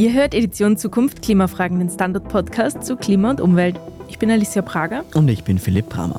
Ihr hört Edition Zukunft Klimafragen, den Standard-Podcast zu Klima und Umwelt. Ich bin Alicia Prager. Und ich bin Philipp Bramer.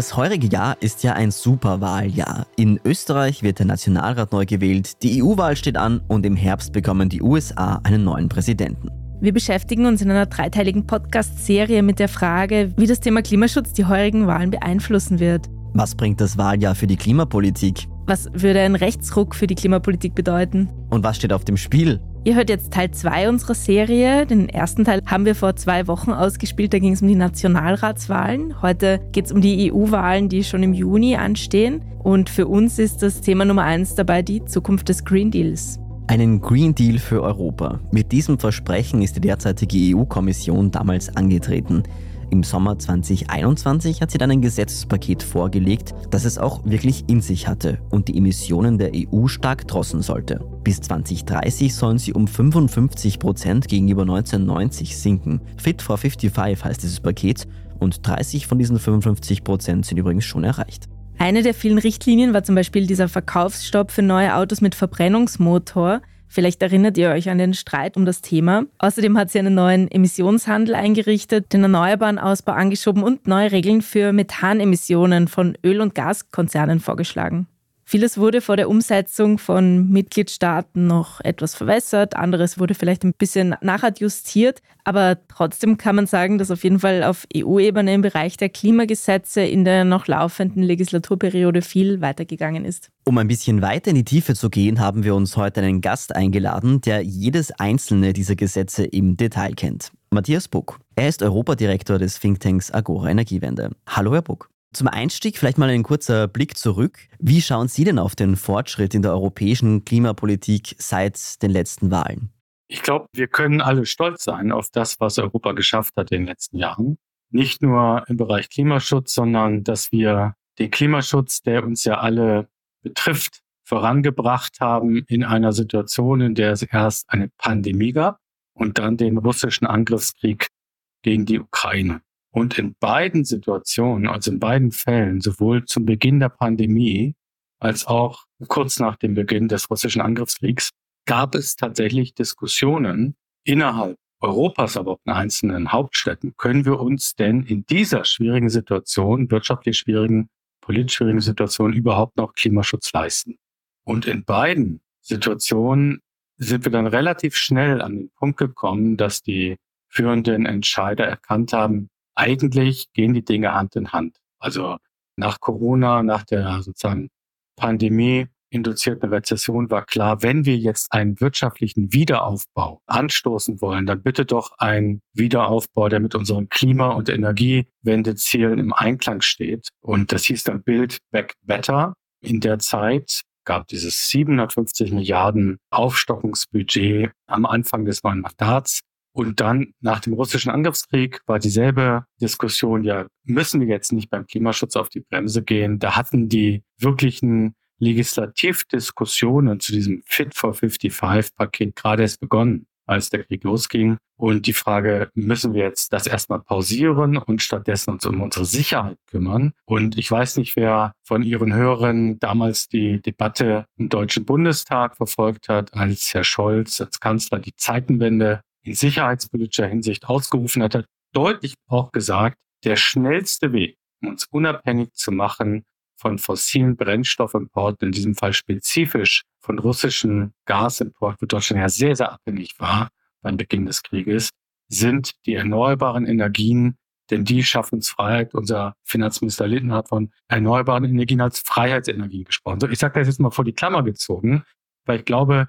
Das heurige Jahr ist ja ein Superwahljahr. In Österreich wird der Nationalrat neu gewählt, die EU-Wahl steht an und im Herbst bekommen die USA einen neuen Präsidenten. Wir beschäftigen uns in einer dreiteiligen Podcast-Serie mit der Frage, wie das Thema Klimaschutz die heurigen Wahlen beeinflussen wird. Was bringt das Wahljahr für die Klimapolitik? Was würde ein Rechtsruck für die Klimapolitik bedeuten? Und was steht auf dem Spiel? Ihr hört jetzt Teil 2 unserer Serie. Den ersten Teil haben wir vor zwei Wochen ausgespielt. Da ging es um die Nationalratswahlen. Heute geht es um die EU-Wahlen, die schon im Juni anstehen. Und für uns ist das Thema Nummer eins dabei die Zukunft des Green Deals. Einen Green Deal für Europa. Mit diesem Versprechen ist die derzeitige EU-Kommission damals angetreten. Im Sommer 2021 hat sie dann ein Gesetzespaket vorgelegt, das es auch wirklich in sich hatte und die Emissionen der EU stark drossen sollte. Bis 2030 sollen sie um 55 Prozent gegenüber 1990 sinken. Fit for 55 heißt dieses Paket und 30 von diesen 55 Prozent sind übrigens schon erreicht. Eine der vielen Richtlinien war zum Beispiel dieser Verkaufsstopp für neue Autos mit Verbrennungsmotor. Vielleicht erinnert ihr euch an den Streit um das Thema. Außerdem hat sie einen neuen Emissionshandel eingerichtet, den erneuerbaren Ausbau angeschoben und neue Regeln für Methanemissionen von Öl- und Gaskonzernen vorgeschlagen. Vieles wurde vor der Umsetzung von Mitgliedstaaten noch etwas verwässert, anderes wurde vielleicht ein bisschen nachadjustiert, aber trotzdem kann man sagen, dass auf jeden Fall auf EU-Ebene im Bereich der Klimagesetze in der noch laufenden Legislaturperiode viel weitergegangen ist. Um ein bisschen weiter in die Tiefe zu gehen, haben wir uns heute einen Gast eingeladen, der jedes einzelne dieser Gesetze im Detail kennt. Matthias Buck. Er ist Europadirektor des Thinktanks Agora Energiewende. Hallo, Herr Buck. Zum Einstieg vielleicht mal ein kurzer Blick zurück. Wie schauen Sie denn auf den Fortschritt in der europäischen Klimapolitik seit den letzten Wahlen? Ich glaube, wir können alle stolz sein auf das, was Europa geschafft hat in den letzten Jahren. Nicht nur im Bereich Klimaschutz, sondern dass wir den Klimaschutz, der uns ja alle betrifft, vorangebracht haben in einer Situation, in der es erst eine Pandemie gab und dann den russischen Angriffskrieg gegen die Ukraine. Und in beiden Situationen, also in beiden Fällen, sowohl zum Beginn der Pandemie als auch kurz nach dem Beginn des russischen Angriffskriegs, gab es tatsächlich Diskussionen innerhalb Europas, aber auch in einzelnen Hauptstädten. Können wir uns denn in dieser schwierigen Situation, wirtschaftlich schwierigen, politisch schwierigen Situation überhaupt noch Klimaschutz leisten? Und in beiden Situationen sind wir dann relativ schnell an den Punkt gekommen, dass die führenden Entscheider erkannt haben, eigentlich gehen die Dinge Hand in Hand. Also nach Corona, nach der sozusagen Pandemie induzierten Rezession war klar, wenn wir jetzt einen wirtschaftlichen Wiederaufbau anstoßen wollen, dann bitte doch ein Wiederaufbau, der mit unseren Klima- und Energiewendezielen im Einklang steht. Und das hieß dann Build Back Better. In der Zeit gab dieses 750 Milliarden Aufstockungsbudget am Anfang des neuen Mandats. Und dann nach dem russischen Angriffskrieg war dieselbe Diskussion, ja, müssen wir jetzt nicht beim Klimaschutz auf die Bremse gehen? Da hatten die wirklichen Legislativdiskussionen zu diesem Fit for 55 Paket gerade erst begonnen, als der Krieg losging. Und die Frage, müssen wir jetzt das erstmal pausieren und stattdessen uns um unsere Sicherheit kümmern? Und ich weiß nicht, wer von Ihren Hörern damals die Debatte im Deutschen Bundestag verfolgt hat, als Herr Scholz als Kanzler die Zeitenwende in sicherheitspolitischer Hinsicht ausgerufen hat, hat deutlich auch gesagt, der schnellste Weg, um uns unabhängig zu machen von fossilen Brennstoffimporten, in diesem Fall spezifisch von russischen Gasimport, wo Deutschland ja sehr, sehr abhängig war beim Beginn des Krieges, sind die erneuerbaren Energien, denn die schaffen uns Freiheit. Unser Finanzminister Lindner hat von erneuerbaren Energien als Freiheitsenergien gesprochen. So, ich sage das jetzt mal vor die Klammer gezogen, weil ich glaube,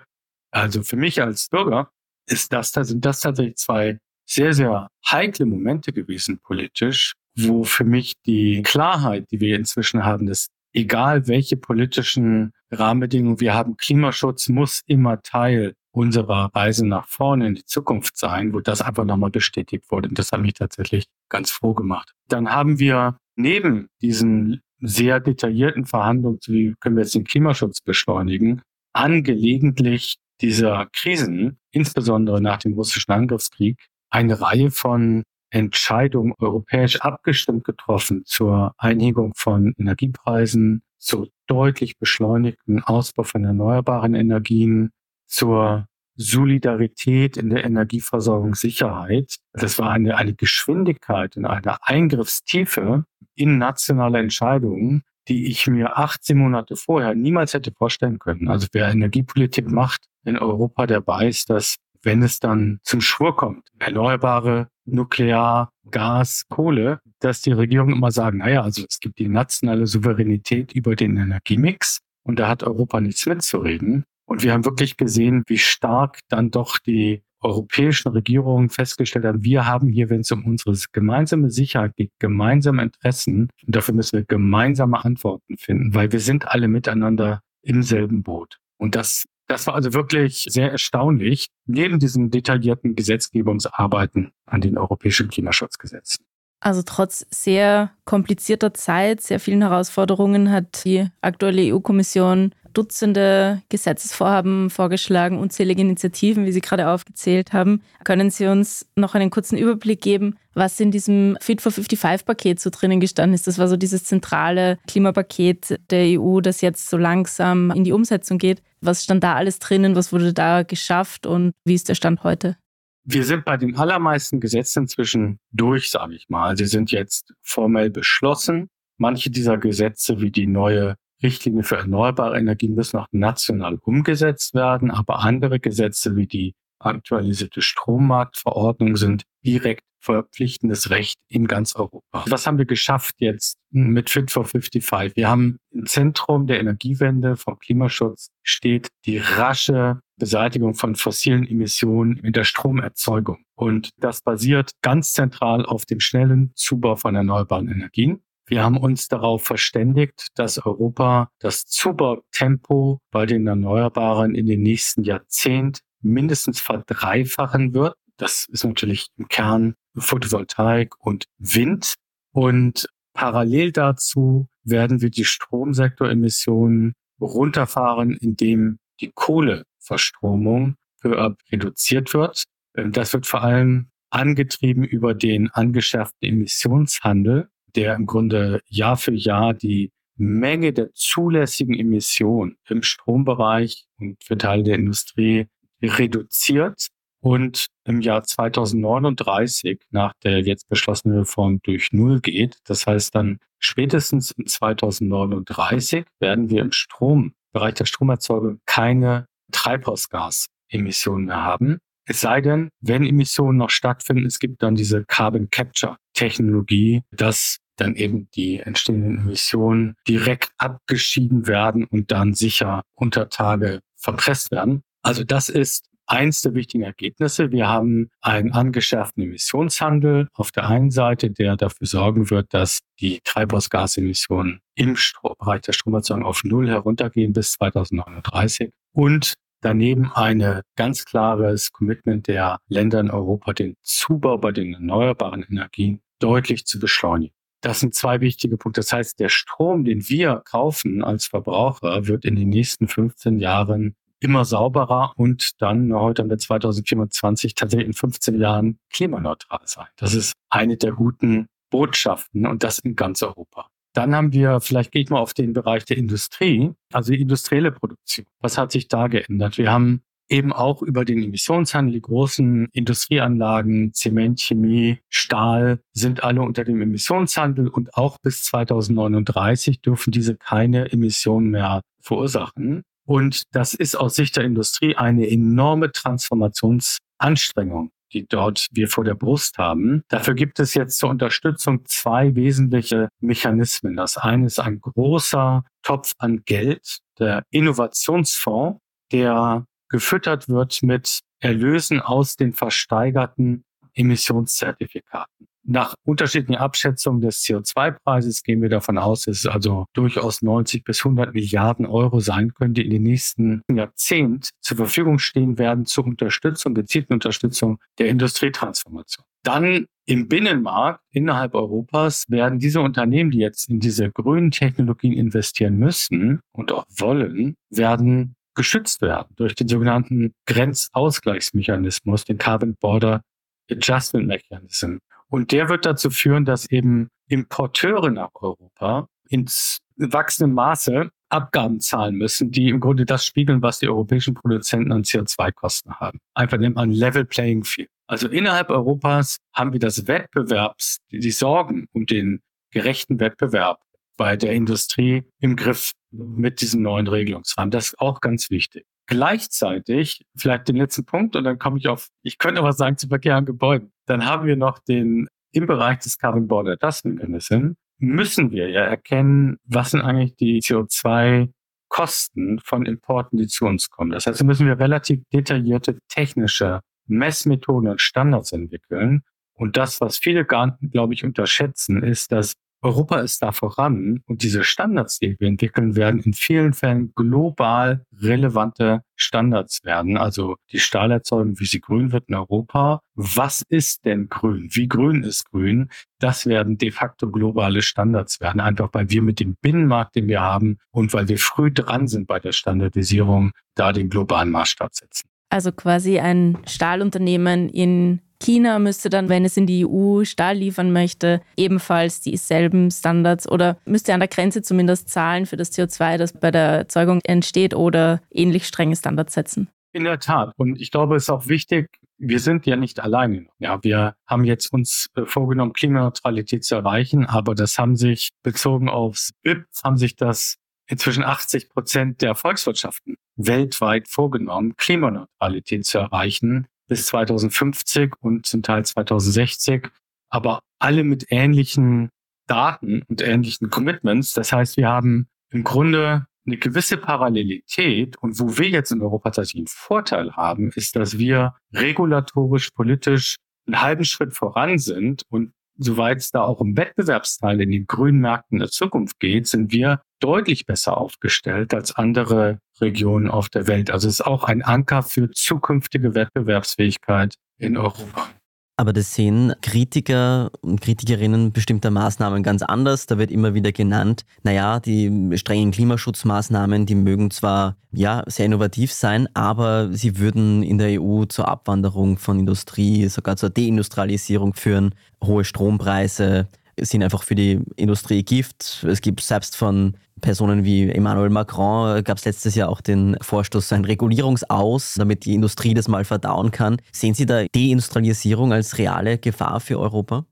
also für mich als Bürger ist das, sind das tatsächlich zwei sehr, sehr heikle Momente gewesen politisch, wo für mich die Klarheit, die wir inzwischen haben, dass egal welche politischen Rahmenbedingungen wir haben, Klimaschutz muss immer Teil unserer Reise nach vorne in die Zukunft sein, wo das einfach nochmal bestätigt wurde. Und das hat mich tatsächlich ganz froh gemacht. Dann haben wir neben diesen sehr detaillierten Verhandlungen, wie können wir jetzt den Klimaschutz beschleunigen, angelegentlich dieser Krisen, insbesondere nach dem russischen Angriffskrieg, eine Reihe von Entscheidungen europäisch abgestimmt getroffen zur Einigung von Energiepreisen, zu deutlich beschleunigten Ausbau von erneuerbaren Energien, zur Solidarität in der Energieversorgungssicherheit. Das war eine, eine Geschwindigkeit und eine Eingriffstiefe in nationale Entscheidungen, die ich mir 18 Monate vorher niemals hätte vorstellen können. Also wer Energiepolitik macht in Europa, der weiß, dass wenn es dann zum Schwur kommt, erneuerbare Nuklear, Gas, Kohle, dass die Regierungen immer sagen, naja, also es gibt die nationale Souveränität über den Energiemix und da hat Europa nichts mitzureden. Und wir haben wirklich gesehen, wie stark dann doch die europäischen Regierungen festgestellt haben, wir haben hier, wenn es um unsere gemeinsame Sicherheit geht, gemeinsame Interessen. Und dafür müssen wir gemeinsame Antworten finden, weil wir sind alle miteinander im selben Boot. Und das, das war also wirklich sehr erstaunlich, neben diesen detaillierten Gesetzgebungsarbeiten an den europäischen Klimaschutzgesetzen. Also trotz sehr komplizierter Zeit, sehr vielen Herausforderungen hat die aktuelle EU-Kommission Dutzende Gesetzesvorhaben vorgeschlagen, unzählige Initiativen, wie Sie gerade aufgezählt haben. Können Sie uns noch einen kurzen Überblick geben, was in diesem Fit for 55-Paket so drinnen gestanden ist? Das war so dieses zentrale Klimapaket der EU, das jetzt so langsam in die Umsetzung geht. Was stand da alles drinnen? Was wurde da geschafft und wie ist der Stand heute? Wir sind bei den allermeisten Gesetzen inzwischen durch, sage ich mal. Sie sind jetzt formell beschlossen. Manche dieser Gesetze, wie die neue Richtlinie für erneuerbare Energien müssen auch national umgesetzt werden, aber andere Gesetze wie die aktualisierte Strommarktverordnung sind direkt verpflichtendes Recht in ganz Europa. Was haben wir geschafft jetzt mit Fit for 55? Wir haben im Zentrum der Energiewende vom Klimaschutz steht die rasche Beseitigung von fossilen Emissionen in der Stromerzeugung. Und das basiert ganz zentral auf dem schnellen Zubau von erneuerbaren Energien. Wir haben uns darauf verständigt, dass Europa das Zubautempo bei den Erneuerbaren in den nächsten Jahrzehnt mindestens verdreifachen wird. Das ist natürlich im Kern Photovoltaik und Wind. Und parallel dazu werden wir die Stromsektoremissionen runterfahren, indem die Kohleverstromung reduziert wird. Das wird vor allem angetrieben über den angeschärften Emissionshandel der im Grunde Jahr für Jahr die Menge der zulässigen Emissionen im Strombereich und für Teile der Industrie reduziert und im Jahr 2039 nach der jetzt beschlossenen Reform durch Null geht. Das heißt dann spätestens in 2039 werden wir im Strombereich der Stromerzeugung keine Treibhausgasemissionen mehr haben. Es sei denn, wenn Emissionen noch stattfinden, es gibt dann diese Carbon Capture Technologie, dass dann eben die entstehenden Emissionen direkt abgeschieden werden und dann sicher unter Tage verpresst werden. Also das ist eins der wichtigen Ergebnisse. Wir haben einen angeschärften Emissionshandel auf der einen Seite, der dafür sorgen wird, dass die Treibhausgasemissionen im Bereich der Stromerzeugung auf Null heruntergehen bis 2039 und daneben eine ganz klares Commitment der Länder in Europa, den Zubau bei den erneuerbaren Energien deutlich zu beschleunigen. Das sind zwei wichtige Punkte. Das heißt, der Strom, den wir kaufen als Verbraucher, wird in den nächsten 15 Jahren immer sauberer und dann, heute haben wir 2024, tatsächlich in 15 Jahren klimaneutral sein. Das ist eine der guten Botschaften und das in ganz Europa. Dann haben wir, vielleicht gehe ich mal auf den Bereich der Industrie, also die industrielle Produktion. Was hat sich da geändert? Wir haben eben auch über den Emissionshandel. Die großen Industrieanlagen, Zement, Chemie, Stahl sind alle unter dem Emissionshandel und auch bis 2039 dürfen diese keine Emissionen mehr verursachen. Und das ist aus Sicht der Industrie eine enorme Transformationsanstrengung die dort wir vor der Brust haben. Dafür gibt es jetzt zur Unterstützung zwei wesentliche Mechanismen. Das eine ist ein großer Topf an Geld, der Innovationsfonds, der gefüttert wird mit Erlösen aus den versteigerten Emissionszertifikaten. Nach unterschiedlichen Abschätzungen des CO2-Preises gehen wir davon aus, dass es also durchaus 90 bis 100 Milliarden Euro sein können, die in den nächsten Jahrzehnt zur Verfügung stehen werden zur Unterstützung, gezielten Unterstützung der Industrietransformation. Dann im Binnenmarkt innerhalb Europas werden diese Unternehmen, die jetzt in diese grünen Technologien investieren müssen und auch wollen, werden geschützt werden durch den sogenannten Grenzausgleichsmechanismus, den Carbon Border Adjustment Mechanism. Und der wird dazu führen, dass eben Importeure nach Europa ins wachsendem Maße Abgaben zahlen müssen, die im Grunde das spiegeln, was die europäischen Produzenten an CO2-Kosten haben. Einfach nennt man Level Playing Field. Also innerhalb Europas haben wir das Wettbewerbs, die Sorgen um den gerechten Wettbewerb bei der Industrie im Griff mit diesem neuen Regelungsrahmen. Das ist auch ganz wichtig. Gleichzeitig, vielleicht den letzten Punkt, und dann komme ich auf, ich könnte aber sagen, zu Verkehr an Gebäuden. Dann haben wir noch den, im Bereich des Carbon Border Adjustment Mechanism, müssen wir ja erkennen, was sind eigentlich die CO2-Kosten von Importen, die zu uns kommen. Das heißt, müssen wir relativ detaillierte technische Messmethoden und Standards entwickeln. Und das, was viele gar, glaube ich, unterschätzen, ist, dass Europa ist da voran und diese Standards, die wir entwickeln werden, in vielen Fällen global relevante Standards werden. Also die Stahlerzeugung, wie sie grün wird in Europa. Was ist denn grün? Wie grün ist grün? Das werden de facto globale Standards werden, einfach weil wir mit dem Binnenmarkt, den wir haben und weil wir früh dran sind bei der Standardisierung, da den globalen Maßstab setzen. Also quasi ein Stahlunternehmen in China müsste dann, wenn es in die EU Stahl liefern möchte, ebenfalls dieselben Standards oder müsste an der Grenze zumindest zahlen für das CO2, das bei der Erzeugung entsteht oder ähnlich strenge Standards setzen. In der Tat. Und ich glaube, es ist auch wichtig, wir sind ja nicht alleine. Ja, wir haben jetzt uns äh, vorgenommen, Klimaneutralität zu erreichen, aber das haben sich bezogen aufs BIP, haben sich das inzwischen 80 Prozent der Volkswirtschaften weltweit vorgenommen, Klimaneutralität zu erreichen bis 2050 und zum Teil 2060, aber alle mit ähnlichen Daten und ähnlichen Commitments. Das heißt, wir haben im Grunde eine gewisse Parallelität und wo wir jetzt in Europa tatsächlich einen Vorteil haben, ist, dass wir regulatorisch, politisch einen halben Schritt voran sind und soweit es da auch um Wettbewerbsteil in den grünen Märkten der Zukunft geht, sind wir deutlich besser aufgestellt als andere Regionen auf der Welt. Also es ist auch ein Anker für zukünftige Wettbewerbsfähigkeit in Europa. Aber das sehen Kritiker und Kritikerinnen bestimmter Maßnahmen ganz anders. Da wird immer wieder genannt, naja, die strengen Klimaschutzmaßnahmen, die mögen zwar ja sehr innovativ sein, aber sie würden in der EU zur Abwanderung von Industrie, sogar zur Deindustrialisierung führen, hohe Strompreise, sind einfach für die Industrie Gift. Es gibt selbst von Personen wie Emmanuel Macron, gab es letztes Jahr auch den Vorstoß, ein Regulierungsaus, damit die Industrie das mal verdauen kann. Sehen Sie da Deindustrialisierung als reale Gefahr für Europa?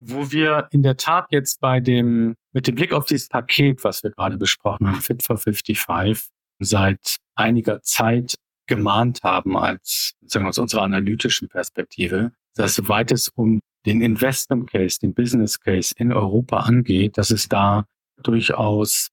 Wo wir in der Tat jetzt bei dem, mit dem Blick auf dieses Paket, was wir gerade besprochen haben, Fit for 55, seit einiger Zeit gemahnt haben als, sagen wir aus unserer analytischen Perspektive, dass soweit es um den Investment Case, den Business Case in Europa angeht, dass es da durchaus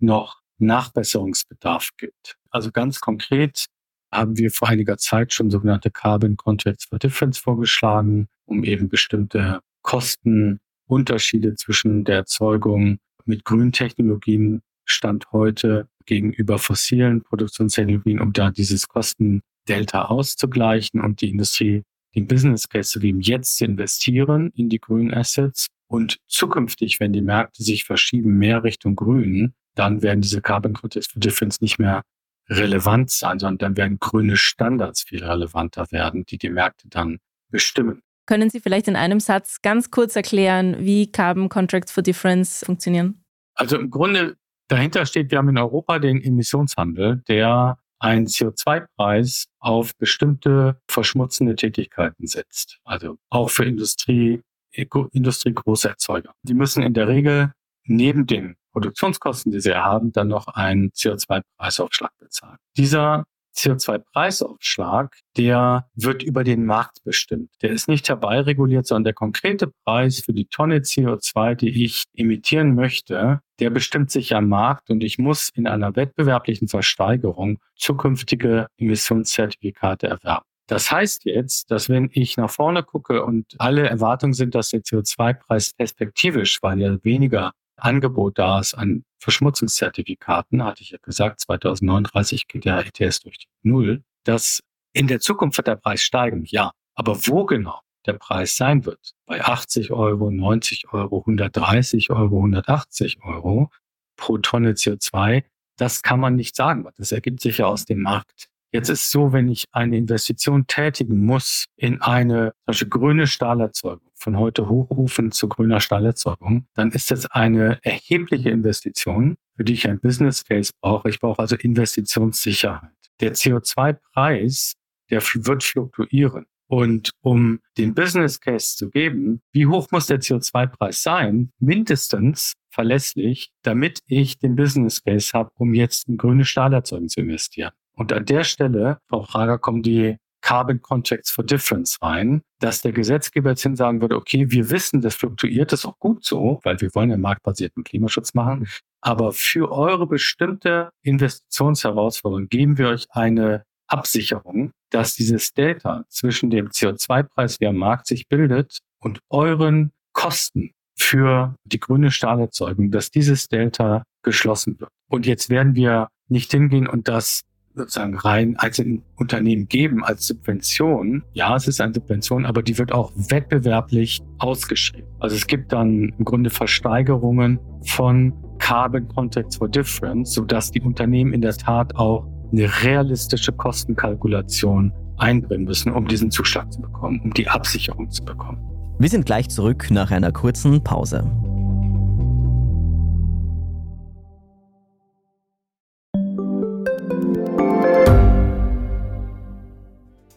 noch Nachbesserungsbedarf gibt. Also ganz konkret haben wir vor einiger Zeit schon sogenannte Carbon Contracts for Difference vorgeschlagen, um eben bestimmte Kostenunterschiede zwischen der Erzeugung mit grünen Technologien Stand heute gegenüber fossilen Produktionstechnologien, um da dieses Kostendelta auszugleichen und die Industrie den Business Case zu geben, jetzt zu investieren in die grünen Assets und zukünftig, wenn die Märkte sich verschieben, mehr Richtung grün, dann werden diese Carbon Credits for Difference nicht mehr relevant sein, sondern dann werden grüne Standards viel relevanter werden, die die Märkte dann bestimmen. Können Sie vielleicht in einem Satz ganz kurz erklären, wie Carbon Contracts for Difference funktionieren? Also im Grunde dahinter steht, wir haben in Europa den Emissionshandel, der einen CO2-Preis auf bestimmte verschmutzende Tätigkeiten setzt. Also auch für Industrie, Industrie große Erzeuger. Die müssen in der Regel neben den Produktionskosten, die sie haben, dann noch einen CO2-Preisaufschlag bezahlen. Dieser CO2-Preisaufschlag, der wird über den Markt bestimmt. Der ist nicht herbeireguliert, sondern der konkrete Preis für die Tonne CO2, die ich emittieren möchte, der bestimmt sich am Markt und ich muss in einer wettbewerblichen Versteigerung zukünftige Emissionszertifikate erwerben. Das heißt jetzt, dass wenn ich nach vorne gucke und alle Erwartungen sind, dass der CO2-Preis perspektivisch, weil ja weniger Angebot da ist an Verschmutzungszertifikaten, hatte ich ja gesagt, 2039 geht der ETS durch die Null, dass in der Zukunft wird der Preis steigen, ja. Aber wo genau der Preis sein wird, bei 80 Euro, 90 Euro, 130 Euro, 180 Euro pro Tonne CO2, das kann man nicht sagen. Das ergibt sich ja aus dem Markt. Jetzt ist so, wenn ich eine Investition tätigen muss in eine zum grüne Stahlerzeugung, von heute hochrufen zu grüner Stahlerzeugung, dann ist das eine erhebliche Investition, für die ich ein Business Case brauche. Ich brauche also Investitionssicherheit. Der CO2-Preis, der wird fluktuieren. Und um den Business Case zu geben, wie hoch muss der CO2-Preis sein? Mindestens verlässlich, damit ich den Business Case habe, um jetzt in grüne Stahlerzeugung zu investieren. Und an der Stelle, Frau Prager, kommen die Carbon Contracts for Difference rein, dass der Gesetzgeber jetzt hin sagen würde, okay, wir wissen, das fluktuiert, das ist auch gut so, weil wir wollen ja marktbasierten Klimaschutz machen. Aber für eure bestimmte Investitionsherausforderung geben wir euch eine Absicherung, dass dieses Delta zwischen dem CO2-Preis, der am Markt sich bildet, und euren Kosten für die grüne Stahlerzeugung, dass dieses Delta geschlossen wird. Und jetzt werden wir nicht hingehen und das sozusagen rein einzelnen Unternehmen geben als Subvention. Ja, es ist eine Subvention, aber die wird auch wettbewerblich ausgeschrieben. Also es gibt dann im Grunde Versteigerungen von Carbon Contracts for Difference, sodass die Unternehmen in der Tat auch eine realistische Kostenkalkulation einbringen müssen, um diesen Zuschlag zu bekommen, um die Absicherung zu bekommen. Wir sind gleich zurück nach einer kurzen Pause.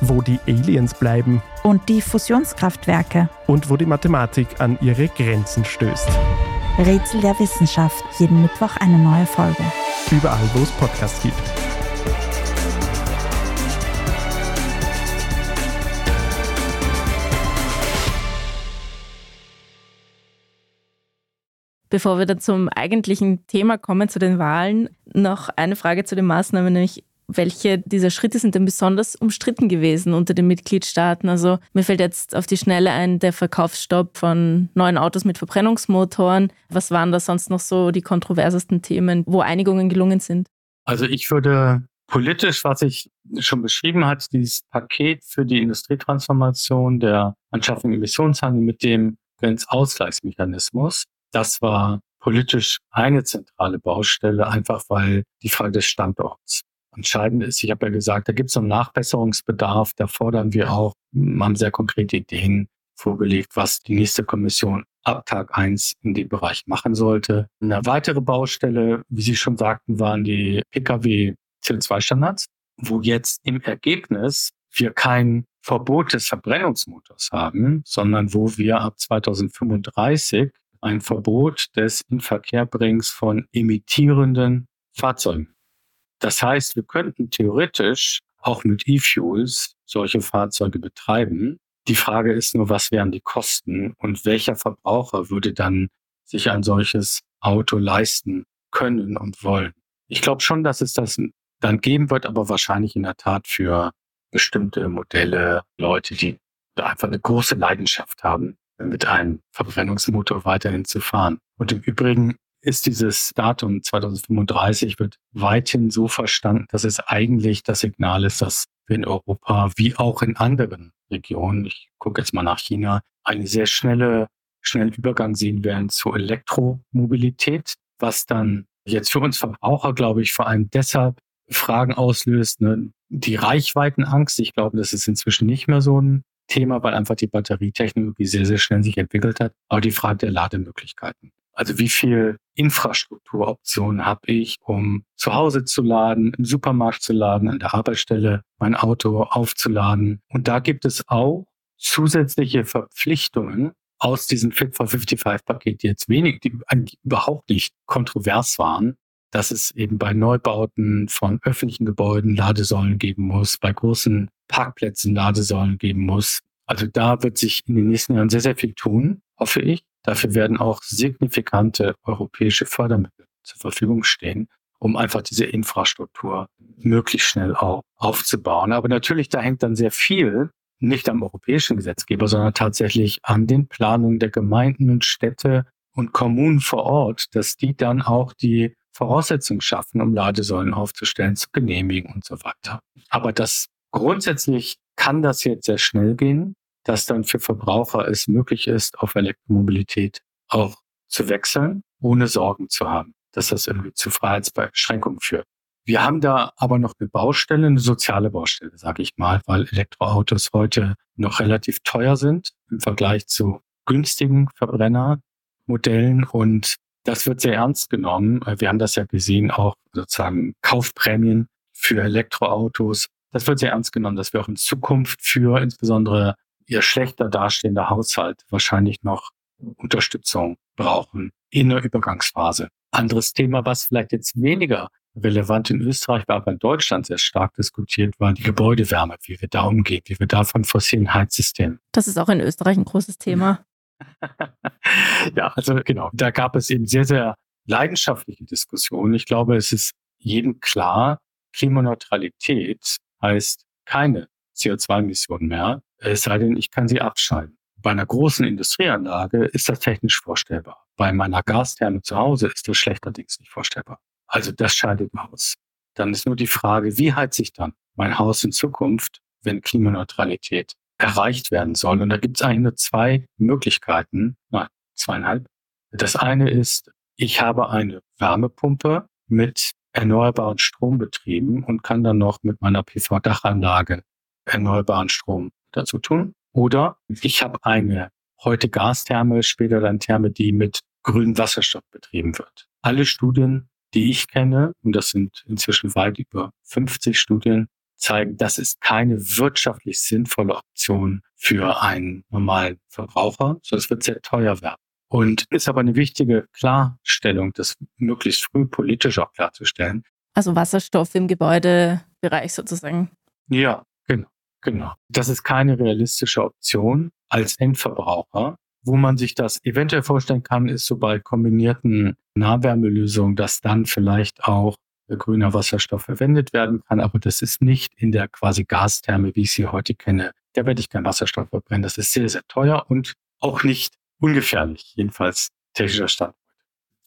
wo die Aliens bleiben und die Fusionskraftwerke und wo die Mathematik an ihre Grenzen stößt. Rätsel der Wissenschaft, jeden Mittwoch eine neue Folge. Überall, wo es Podcasts gibt. Bevor wir dann zum eigentlichen Thema kommen, zu den Wahlen, noch eine Frage zu den Maßnahmen, nämlich welche dieser Schritte sind denn besonders umstritten gewesen unter den Mitgliedstaaten? Also mir fällt jetzt auf die Schnelle ein der Verkaufsstopp von neuen Autos mit Verbrennungsmotoren. Was waren da sonst noch so die kontroversesten Themen, wo Einigungen gelungen sind? Also ich würde politisch, was ich schon beschrieben hat, dieses Paket für die Industrietransformation der Anschaffung Emissionshandel mit dem Grenzausgleichsmechanismus, das war politisch eine zentrale Baustelle, einfach weil die Frage des Standorts entscheidend ist, ich habe ja gesagt, da gibt es einen Nachbesserungsbedarf. Da fordern wir auch, haben sehr konkrete Ideen vorgelegt, was die nächste Kommission ab Tag eins in dem Bereich machen sollte. Eine weitere Baustelle, wie Sie schon sagten, waren die Pkw CO2-Standards, wo jetzt im Ergebnis wir kein Verbot des Verbrennungsmotors haben, sondern wo wir ab 2035 ein Verbot des Inverkehrbringens von emittierenden Fahrzeugen das heißt, wir könnten theoretisch auch mit E-Fuels solche Fahrzeuge betreiben. Die Frage ist nur, was wären die Kosten und welcher Verbraucher würde dann sich ein solches Auto leisten können und wollen. Ich glaube schon, dass es das dann geben wird, aber wahrscheinlich in der Tat für bestimmte Modelle, Leute, die einfach eine große Leidenschaft haben, mit einem Verbrennungsmotor weiterhin zu fahren. Und im Übrigen ist dieses Datum 2035 wird weithin so verstanden, dass es eigentlich das Signal ist, dass wir in Europa wie auch in anderen Regionen, ich gucke jetzt mal nach China, eine sehr schnelle, schnellen Übergang sehen werden zur Elektromobilität, was dann jetzt für uns Verbraucher, glaube ich, vor allem deshalb Fragen auslöst. Ne? Die Reichweitenangst, ich glaube, das ist inzwischen nicht mehr so ein Thema, weil einfach die Batterietechnologie sehr, sehr schnell sich entwickelt hat. Aber die Frage der Lademöglichkeiten. Also wie viel Infrastrukturoptionen habe ich, um zu Hause zu laden, im Supermarkt zu laden, an der Arbeitsstelle mein Auto aufzuladen. Und da gibt es auch zusätzliche Verpflichtungen aus diesem Fit for 55 Paket, die jetzt wenig, die überhaupt nicht kontrovers waren, dass es eben bei Neubauten von öffentlichen Gebäuden Ladesäulen geben muss, bei großen Parkplätzen Ladesäulen geben muss. Also da wird sich in den nächsten Jahren sehr, sehr viel tun, hoffe ich. Dafür werden auch signifikante europäische Fördermittel zur Verfügung stehen. um einfach diese Infrastruktur möglichst schnell auch aufzubauen. Aber natürlich, da hängt dann sehr viel nicht am europäischen Gesetzgeber, sondern tatsächlich an den Planungen der Gemeinden und Städte und Kommunen vor Ort, dass die dann auch die Voraussetzungen schaffen, um Ladesäulen aufzustellen, zu genehmigen und so weiter. Aber das grundsätzlich kann das jetzt sehr schnell gehen, dass dann für Verbraucher es möglich ist, auf Elektromobilität auch zu wechseln, ohne Sorgen zu haben, dass das irgendwie zu Freiheitsbeschränkungen führt. Wir haben da aber noch eine Baustelle, eine soziale Baustelle, sage ich mal, weil Elektroautos heute noch relativ teuer sind im Vergleich zu günstigen Verbrennermodellen und das wird sehr ernst genommen. Wir haben das ja gesehen, auch sozusagen Kaufprämien für Elektroautos. Das wird sehr ernst genommen, dass wir auch in Zukunft für insbesondere ihr schlechter dastehende Haushalt wahrscheinlich noch Unterstützung brauchen in der Übergangsphase. Anderes Thema, was vielleicht jetzt weniger relevant in Österreich war, aber in Deutschland sehr stark diskutiert, war die Gebäudewärme, wie wir da umgehen, wie wir da von fossilen Heizsystemen. Das ist auch in Österreich ein großes Thema. ja, also genau, da gab es eben sehr, sehr leidenschaftliche Diskussionen. Ich glaube, es ist jedem klar, Klimaneutralität heißt keine CO2-Emissionen mehr, es sei denn, ich kann sie abschalten. Bei einer großen Industrieanlage ist das technisch vorstellbar. Bei meiner Gastherme zu Hause ist das schlechterdings nicht vorstellbar. Also das scheidet aus. Dann ist nur die Frage, wie heizt sich dann mein Haus in Zukunft, wenn Klimaneutralität erreicht werden soll? Und da gibt es eigentlich nur zwei Möglichkeiten, nein, zweieinhalb. Das eine ist, ich habe eine Wärmepumpe mit erneuerbaren Strom betrieben und kann dann noch mit meiner PV-Dachanlage erneuerbaren Strom dazu tun. Oder ich habe eine heute Gastherme, später dann Therme, die mit grünem Wasserstoff betrieben wird. Alle Studien, die ich kenne, und das sind inzwischen weit über 50 Studien, zeigen, das ist keine wirtschaftlich sinnvolle Option für einen normalen Verbraucher, sondern es wird sehr teuer werden. Und ist aber eine wichtige Klarstellung, das möglichst früh politisch auch klarzustellen. Also Wasserstoff im Gebäudebereich sozusagen. Ja, genau. Genau. Das ist keine realistische Option als Endverbraucher. Wo man sich das eventuell vorstellen kann, ist so bei kombinierten Nahwärmelösungen, dass dann vielleicht auch grüner Wasserstoff verwendet werden kann. Aber das ist nicht in der quasi Gastherme, wie ich sie heute kenne. Da werde ich keinen Wasserstoff verbrennen. Das ist sehr, sehr teuer und auch nicht ungefährlich, jedenfalls technischer Standpunkt.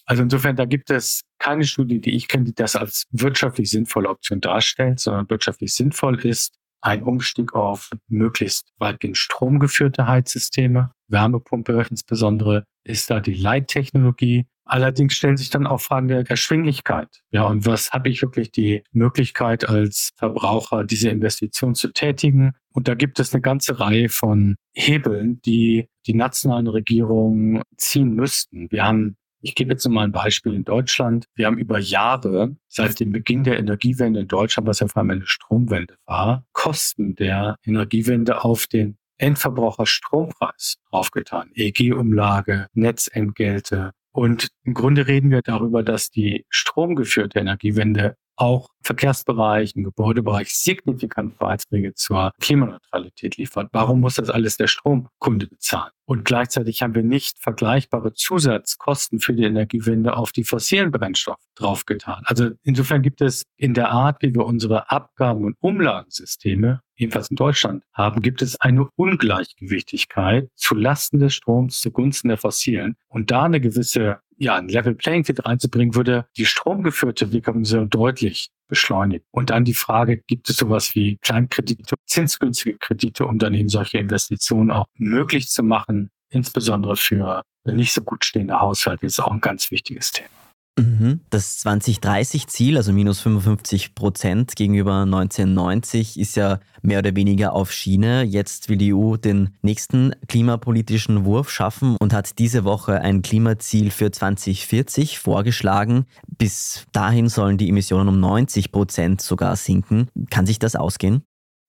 Also insofern, da gibt es keine Studie, die ich kenne, die das als wirtschaftlich sinnvolle Option darstellt, sondern wirtschaftlich sinnvoll ist, ein Umstieg auf möglichst weitgehend stromgeführte Heizsysteme. Wärmepumpe insbesondere ist da die Leittechnologie. Allerdings stellen sich dann auch Fragen der Erschwinglichkeit. Ja, und was habe ich wirklich die Möglichkeit als Verbraucher, diese Investition zu tätigen? Und da gibt es eine ganze Reihe von Hebeln, die die nationalen Regierungen ziehen müssten. Wir haben ich gebe jetzt mal ein Beispiel in Deutschland. Wir haben über Jahre, seit dem Beginn der Energiewende in Deutschland, was ja vor allem eine Stromwende war, Kosten der Energiewende auf den Endverbraucher Strompreis aufgetan. EG-Umlage, Netzentgelte. Und im Grunde reden wir darüber, dass die stromgeführte Energiewende auch Verkehrsbereich, im Gebäudebereich signifikant Beiträge zur Klimaneutralität liefert. Warum muss das alles der Stromkunde bezahlen? Und gleichzeitig haben wir nicht vergleichbare Zusatzkosten für die Energiewende auf die fossilen Brennstoffe draufgetan. Also insofern gibt es in der Art, wie wir unsere Abgaben- und Umlagensysteme, jedenfalls in Deutschland, haben, gibt es eine Ungleichgewichtigkeit zu Lasten des Stroms zugunsten der fossilen. Und da eine gewisse ja, ein Level Playing Field reinzubringen, würde die stromgeführte Dekarboniserung deutlich beschleunigen. Und dann die Frage, gibt es sowas wie Kleinkredite, zinsgünstige Kredite, um dann eben solche Investitionen auch möglich zu machen, insbesondere für nicht so gut stehende Haushalte, ist auch ein ganz wichtiges Thema. Mhm. Das 2030-Ziel, also minus 55 Prozent gegenüber 1990, ist ja mehr oder weniger auf Schiene. Jetzt will die EU den nächsten klimapolitischen Wurf schaffen und hat diese Woche ein Klimaziel für 2040 vorgeschlagen. Bis dahin sollen die Emissionen um 90 Prozent sogar sinken. Kann sich das ausgehen?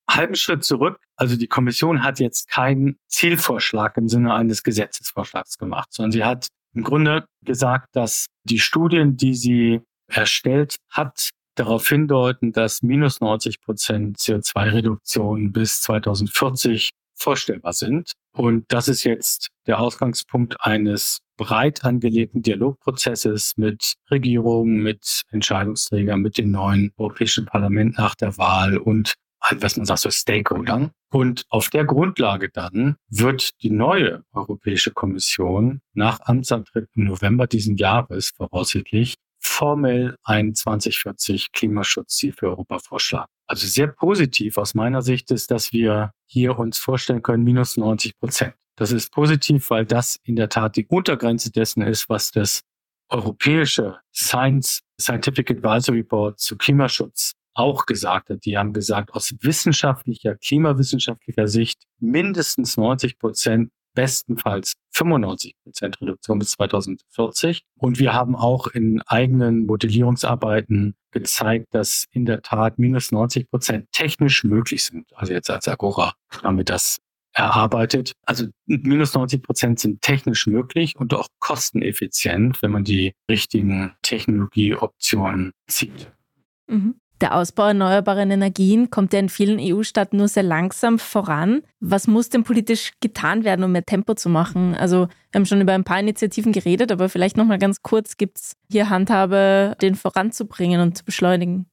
halben Schritt zurück. Also die Kommission hat jetzt keinen Zielvorschlag im Sinne eines Gesetzesvorschlags gemacht, sondern sie hat im Grunde gesagt, dass die Studien, die sie erstellt hat, darauf hindeuten, dass minus 90 Prozent CO2-Reduktion bis 2040 vorstellbar sind. Und das ist jetzt der Ausgangspunkt eines breit angelegten Dialogprozesses mit Regierungen, mit Entscheidungsträgern, mit dem neuen Europäischen Parlament nach der Wahl und halt, was man sagt, so Stakeholdern. Und auf der Grundlage dann wird die neue Europäische Kommission nach Amtsantritt im November diesen Jahres voraussichtlich formell ein 2040 Klimaschutzziel für Europa vorschlagen. Also sehr positiv aus meiner Sicht ist, dass wir hier uns vorstellen können, minus 90 Prozent. Das ist positiv, weil das in der Tat die Untergrenze dessen ist, was das europäische Science Scientific Advisory Board zu Klimaschutz auch gesagt hat. Die haben gesagt, aus wissenschaftlicher, klimawissenschaftlicher Sicht mindestens 90 Prozent bestenfalls 95 Prozent Reduktion bis 2040. Und wir haben auch in eigenen Modellierungsarbeiten gezeigt, dass in der Tat minus 90 Prozent technisch möglich sind. Also jetzt als Agora haben wir das erarbeitet. Also minus 90 Prozent sind technisch möglich und auch kosteneffizient, wenn man die richtigen Technologieoptionen zieht. Mhm. Der Ausbau erneuerbarer Energien kommt ja in vielen EU-Staaten nur sehr langsam voran. Was muss denn politisch getan werden, um mehr Tempo zu machen? Also wir haben schon über ein paar Initiativen geredet, aber vielleicht noch mal ganz kurz, gibt es hier Handhabe, den voranzubringen und zu beschleunigen?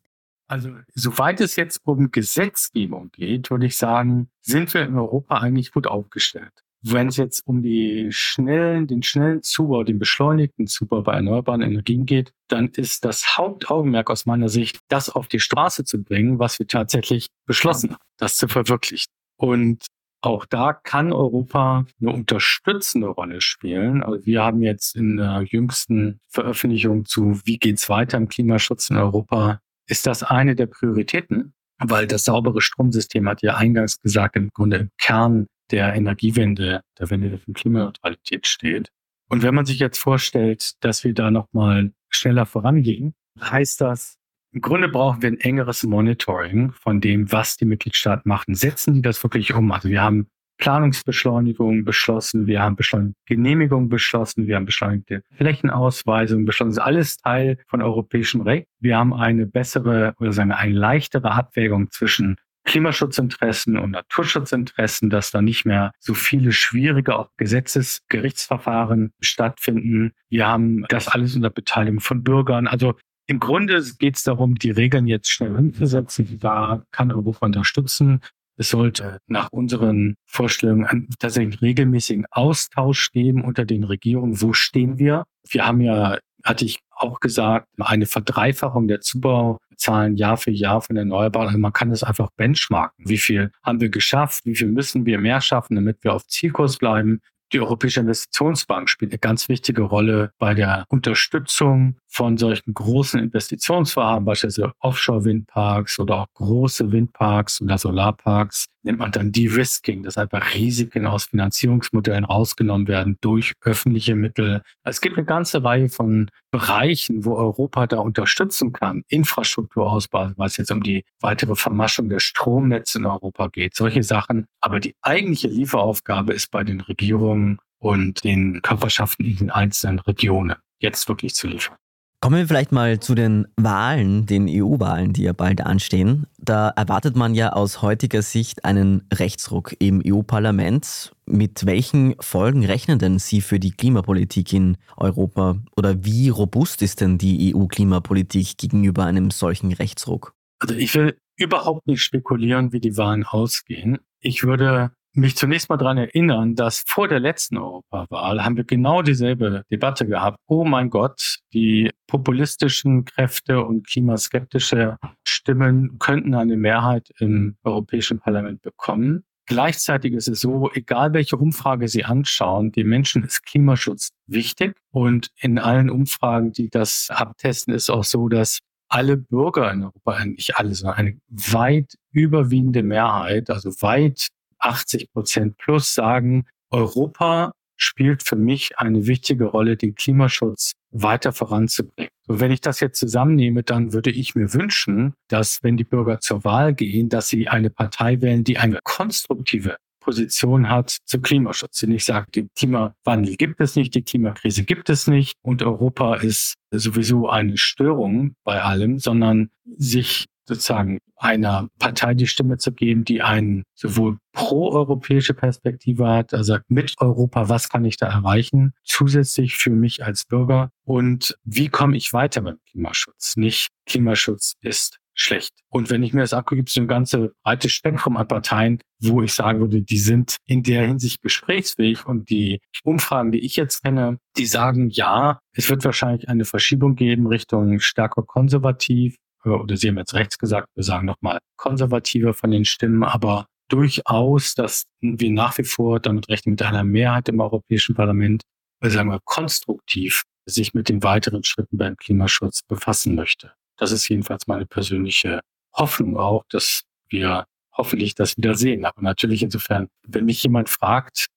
Also soweit es jetzt um Gesetzgebung geht, würde ich sagen, sind wir in Europa eigentlich gut aufgestellt. Wenn es jetzt um die schnellen, den schnellen Zubau, den beschleunigten Zubau bei erneuerbaren Energien geht, dann ist das Hauptaugenmerk aus meiner Sicht, das auf die Straße zu bringen, was wir tatsächlich beschlossen haben, das zu verwirklichen. Und auch da kann Europa eine unterstützende Rolle spielen. Also wir haben jetzt in der jüngsten Veröffentlichung zu Wie geht's weiter im Klimaschutz in Europa, ist das eine der Prioritäten, weil das saubere Stromsystem hat ja eingangs gesagt, im Grunde im Kern der Energiewende, der Wende von Klimaneutralität steht. Und wenn man sich jetzt vorstellt, dass wir da nochmal schneller vorangehen, heißt das, im Grunde brauchen wir ein engeres Monitoring von dem, was die Mitgliedstaaten machen. Setzen die das wirklich um? Also wir haben Planungsbeschleunigung beschlossen, wir haben beschleunigte Genehmigung beschlossen, wir haben beschleunigte Flächenausweisung beschlossen. Das ist alles Teil von europäischem Recht. Wir haben eine bessere oder sagen wir eine leichtere Abwägung zwischen Klimaschutzinteressen und Naturschutzinteressen, dass da nicht mehr so viele schwierige auch Gesetzesgerichtsverfahren stattfinden. Wir haben das alles unter Beteiligung von Bürgern. Also im Grunde geht es darum, die Regeln jetzt schnell umzusetzen. Da kann Europa unterstützen. Es sollte nach unseren Vorstellungen tatsächlich regelmäßigen Austausch geben unter den Regierungen. Wo stehen wir? Wir haben ja, hatte ich auch gesagt, eine Verdreifachung der Zubauzahlen Jahr für Jahr von Erneuerbaren. Also man kann das einfach benchmarken. Wie viel haben wir geschafft? Wie viel müssen wir mehr schaffen, damit wir auf Zielkurs bleiben? Die Europäische Investitionsbank spielt eine ganz wichtige Rolle bei der Unterstützung von solchen großen Investitionsvorhaben, beispielsweise Offshore-Windparks oder auch große Windparks oder Solarparks, nennt man dann De-Risking, dass einfach Risiken aus Finanzierungsmodellen rausgenommen werden durch öffentliche Mittel. Es gibt eine ganze Reihe von Bereichen, wo Europa da unterstützen kann. Infrastrukturausbau, was jetzt um die weitere Vermaschung der Stromnetze in Europa geht, solche Sachen. Aber die eigentliche Lieferaufgabe ist bei den Regierungen und den Körperschaften in den einzelnen Regionen jetzt wirklich zu liefern. Kommen wir vielleicht mal zu den Wahlen, den EU-Wahlen, die ja bald anstehen. Da erwartet man ja aus heutiger Sicht einen Rechtsruck im EU-Parlament. Mit welchen Folgen rechnen denn Sie für die Klimapolitik in Europa? Oder wie robust ist denn die EU-Klimapolitik gegenüber einem solchen Rechtsruck? Also ich will überhaupt nicht spekulieren, wie die Wahlen ausgehen. Ich würde mich zunächst mal daran erinnern, dass vor der letzten Europawahl haben wir genau dieselbe Debatte gehabt. Oh mein Gott, die populistischen Kräfte und klimaskeptische Stimmen könnten eine Mehrheit im Europäischen Parlament bekommen. Gleichzeitig ist es so, egal welche Umfrage Sie anschauen, den Menschen ist Klimaschutz wichtig. Und in allen Umfragen, die das abtesten, ist auch so, dass alle Bürger in Europa, nicht alle, sondern eine weit überwiegende Mehrheit, also weit 80 Prozent plus sagen, Europa spielt für mich eine wichtige Rolle, den Klimaschutz weiter voranzubringen. Und wenn ich das jetzt zusammennehme, dann würde ich mir wünschen, dass wenn die Bürger zur Wahl gehen, dass sie eine Partei wählen, die eine konstruktive Position hat zum Klimaschutz. Die nicht sagt, den Klimawandel gibt es nicht, die Klimakrise gibt es nicht und Europa ist sowieso eine Störung bei allem, sondern sich sozusagen einer Partei die Stimme zu geben, die einen sowohl pro-europäische Perspektive hat, also mit Europa, was kann ich da erreichen, zusätzlich für mich als Bürger und wie komme ich weiter beim Klimaschutz? Nicht Klimaschutz ist schlecht. Und wenn ich mir das angucke, gibt es ein ganze breites Spektrum an Parteien, wo ich sagen würde, die sind in der Hinsicht gesprächsfähig und die Umfragen, die ich jetzt kenne, die sagen, ja, es wird wahrscheinlich eine Verschiebung geben Richtung stärker konservativ oder Sie haben jetzt rechts gesagt, wir sagen nochmal konservativer von den Stimmen, aber durchaus, dass wir nach wie vor damit rechnen mit einer Mehrheit im Europäischen Parlament, sagen wir konstruktiv sich mit den weiteren Schritten beim Klimaschutz befassen möchte. Das ist jedenfalls meine persönliche Hoffnung auch, dass wir hoffentlich das wieder sehen. Aber natürlich insofern, wenn mich jemand fragt,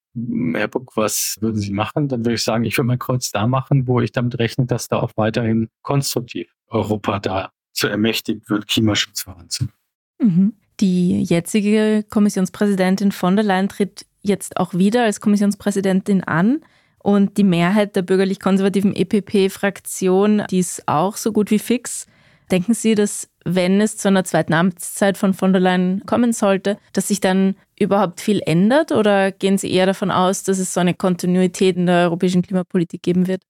Herr Buck, was würden Sie machen? Dann würde ich sagen, ich würde mein Kreuz da machen, wo ich damit rechne, dass da auch weiterhin konstruktiv Europa da zu ermächtigt wird, Klimaschutz voranzubringen. Mhm. Die jetzige Kommissionspräsidentin von der Leyen tritt jetzt auch wieder als Kommissionspräsidentin an. Und die Mehrheit der bürgerlich-konservativen EPP-Fraktion, die ist auch so gut wie fix. Denken Sie, dass wenn es zu einer zweiten Amtszeit von von der Leyen kommen sollte, dass sich dann überhaupt viel ändert oder gehen Sie eher davon aus, dass es so eine Kontinuität in der europäischen Klimapolitik geben wird?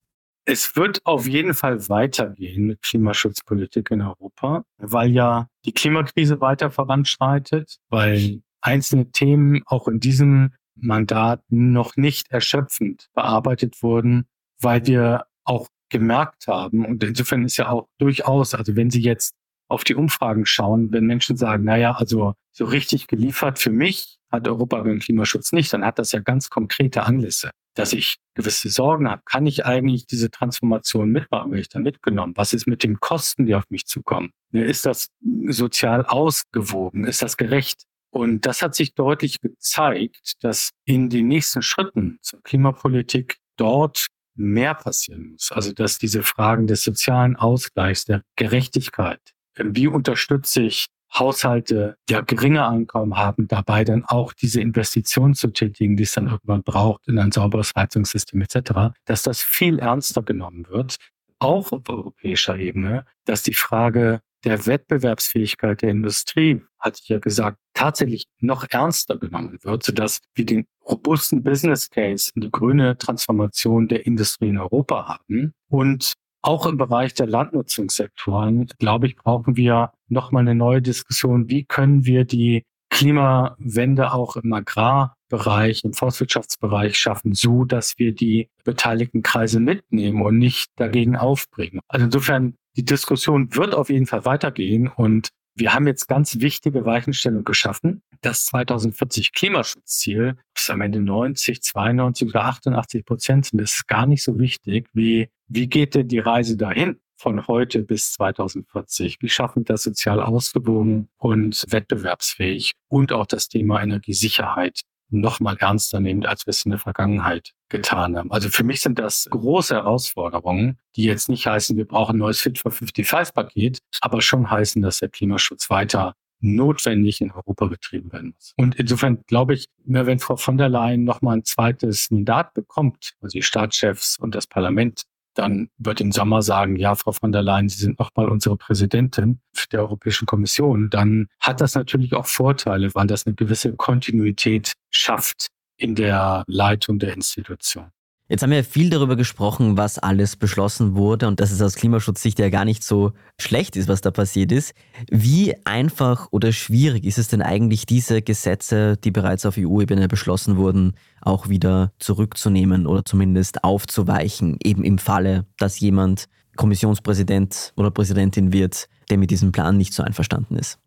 Es wird auf jeden Fall weitergehen mit Klimaschutzpolitik in Europa, weil ja die Klimakrise weiter voranschreitet, weil einzelne Themen auch in diesem Mandat noch nicht erschöpfend bearbeitet wurden, weil wir auch gemerkt haben. Und insofern ist ja auch durchaus, also wenn Sie jetzt auf die Umfragen schauen, wenn Menschen sagen, naja, also so richtig geliefert für mich hat Europa beim Klimaschutz nicht, dann hat das ja ganz konkrete Anlässe. Dass ich gewisse Sorgen habe, kann ich eigentlich diese Transformation mitmachen, werde ich da mitgenommen? Was ist mit den Kosten, die auf mich zukommen? Ist das sozial ausgewogen? Ist das gerecht? Und das hat sich deutlich gezeigt, dass in den nächsten Schritten zur Klimapolitik dort mehr passieren muss. Also dass diese Fragen des sozialen Ausgleichs, der Gerechtigkeit, wie unterstütze ich Haushalte, die ja geringe Einkommen haben, dabei dann auch diese Investitionen zu tätigen, die es dann irgendwann braucht in ein sauberes Heizungssystem etc., dass das viel ernster genommen wird, auch auf europäischer Ebene, dass die Frage der Wettbewerbsfähigkeit der Industrie, hatte ich ja gesagt, tatsächlich noch ernster genommen wird, sodass wir den robusten Business Case die grüne Transformation der Industrie in Europa haben. Und auch im Bereich der Landnutzungssektoren, glaube ich, brauchen wir nochmal eine neue Diskussion. Wie können wir die Klimawende auch im Agrarbereich, im Forstwirtschaftsbereich schaffen, so dass wir die beteiligten Kreise mitnehmen und nicht dagegen aufbringen. Also insofern die Diskussion wird auf jeden Fall weitergehen und wir haben jetzt ganz wichtige Weichenstellungen geschaffen. Das 2040 Klimaschutzziel ist am Ende 90, 92 oder 88 Prozent sind. Das ist gar nicht so wichtig, wie, wie geht denn die Reise dahin? von heute bis 2040? Wie schaffen wir das sozial ausgewogen und wettbewerbsfähig? Und auch das Thema Energiesicherheit noch mal ernster nehmt, als wir es in der Vergangenheit getan haben. Also für mich sind das große Herausforderungen, die jetzt nicht heißen, wir brauchen ein neues Fit for 55-Paket, aber schon heißen, dass der Klimaschutz weiter notwendig in Europa betrieben werden muss. Und insofern glaube ich, wenn Frau von der Leyen noch mal ein zweites Mandat bekommt, also die Staatschefs und das Parlament dann wird im Sommer sagen, ja, Frau von der Leyen, Sie sind nochmal unsere Präsidentin der Europäischen Kommission, dann hat das natürlich auch Vorteile, weil das eine gewisse Kontinuität schafft in der Leitung der Institution. Jetzt haben wir viel darüber gesprochen, was alles beschlossen wurde und dass es aus Klimaschutzsicht ja gar nicht so schlecht ist, was da passiert ist. Wie einfach oder schwierig ist es denn eigentlich, diese Gesetze, die bereits auf EU-Ebene beschlossen wurden, auch wieder zurückzunehmen oder zumindest aufzuweichen, eben im Falle, dass jemand Kommissionspräsident oder Präsidentin wird, der mit diesem Plan nicht so einverstanden ist?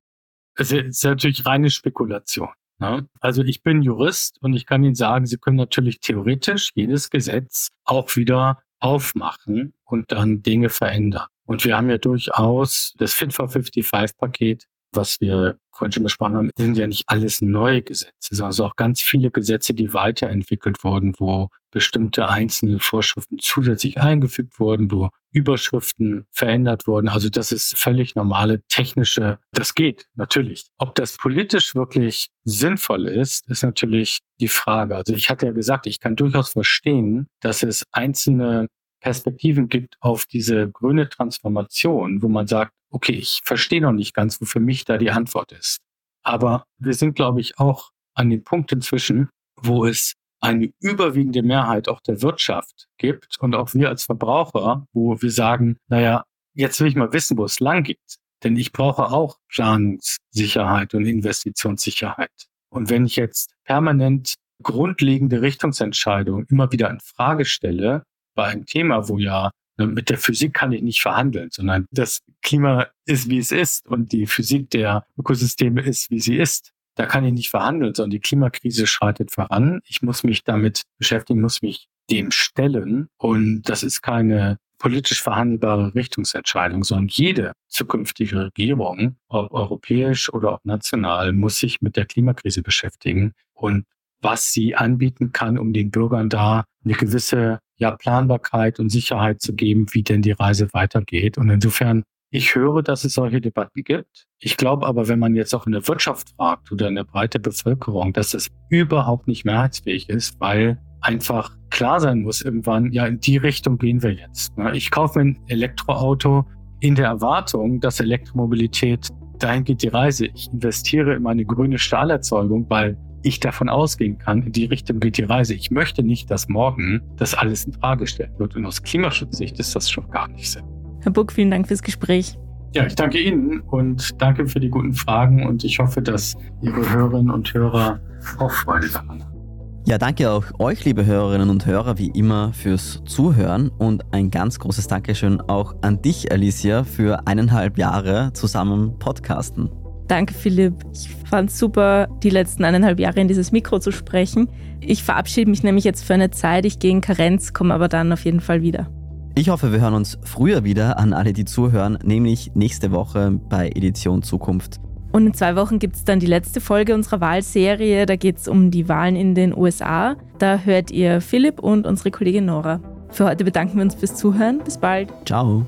Es ist natürlich reine Spekulation. Ne? Also ich bin Jurist und ich kann Ihnen sagen, Sie können natürlich theoretisch jedes Gesetz auch wieder aufmachen und dann Dinge verändern. Und wir haben ja durchaus das Fit for 55 Paket was wir vorhin schon besprochen haben, sind ja nicht alles neue Gesetze, sondern also auch ganz viele Gesetze, die weiterentwickelt wurden, wo bestimmte einzelne Vorschriften zusätzlich eingefügt wurden, wo Überschriften verändert wurden. Also das ist völlig normale technische, das geht natürlich. Ob das politisch wirklich sinnvoll ist, ist natürlich die Frage. Also ich hatte ja gesagt, ich kann durchaus verstehen, dass es einzelne Perspektiven gibt auf diese grüne Transformation, wo man sagt, okay, ich verstehe noch nicht ganz, wo für mich da die Antwort ist. Aber wir sind, glaube ich, auch an dem Punkt inzwischen, wo es eine überwiegende Mehrheit auch der Wirtschaft gibt und auch wir als Verbraucher, wo wir sagen, naja, jetzt will ich mal wissen, wo es lang geht. Denn ich brauche auch Planungssicherheit und Investitionssicherheit. Und wenn ich jetzt permanent grundlegende Richtungsentscheidungen immer wieder in Frage stelle, bei einem Thema, wo ja ne, mit der Physik kann ich nicht verhandeln, sondern das Klima ist, wie es ist und die Physik der Ökosysteme ist, wie sie ist. Da kann ich nicht verhandeln, sondern die Klimakrise schreitet voran. Ich muss mich damit beschäftigen, muss mich dem stellen. Und das ist keine politisch verhandelbare Richtungsentscheidung, sondern jede zukünftige Regierung, ob europäisch oder auch national, muss sich mit der Klimakrise beschäftigen und was sie anbieten kann, um den Bürgern da eine gewisse ja, Planbarkeit und Sicherheit zu geben, wie denn die Reise weitergeht. Und insofern, ich höre, dass es solche Debatten gibt. Ich glaube aber, wenn man jetzt auch in der Wirtschaft fragt oder in der breite Bevölkerung, dass es überhaupt nicht mehrheitsfähig ist, weil einfach klar sein muss irgendwann, ja, in die Richtung gehen wir jetzt. Ne? Ich kaufe ein Elektroauto in der Erwartung, dass Elektromobilität, dahin geht die Reise. Ich investiere in meine grüne Stahlerzeugung, weil ich davon ausgehen kann, in die Richtung geht die Reise. Ich möchte nicht, dass morgen das alles in Frage gestellt wird. Und aus Klimaschutzsicht ist das schon gar nicht so. Herr Buck, vielen Dank fürs Gespräch. Ja, ich danke Ihnen und danke für die guten Fragen und ich hoffe, dass Ihre Hörerinnen und Hörer auch Freude daran haben. Ja, danke auch euch, liebe Hörerinnen und Hörer, wie immer fürs Zuhören und ein ganz großes Dankeschön auch an dich, Alicia, für eineinhalb Jahre zusammen podcasten. Danke, Philipp. Ich fand es super, die letzten eineinhalb Jahre in dieses Mikro zu sprechen. Ich verabschiede mich nämlich jetzt für eine Zeit. Ich gehe in Karenz, komme aber dann auf jeden Fall wieder. Ich hoffe, wir hören uns früher wieder an alle, die zuhören, nämlich nächste Woche bei Edition Zukunft. Und in zwei Wochen gibt es dann die letzte Folge unserer Wahlserie. Da geht es um die Wahlen in den USA. Da hört ihr Philipp und unsere Kollegin Nora. Für heute bedanken wir uns fürs Zuhören. Bis bald. Ciao.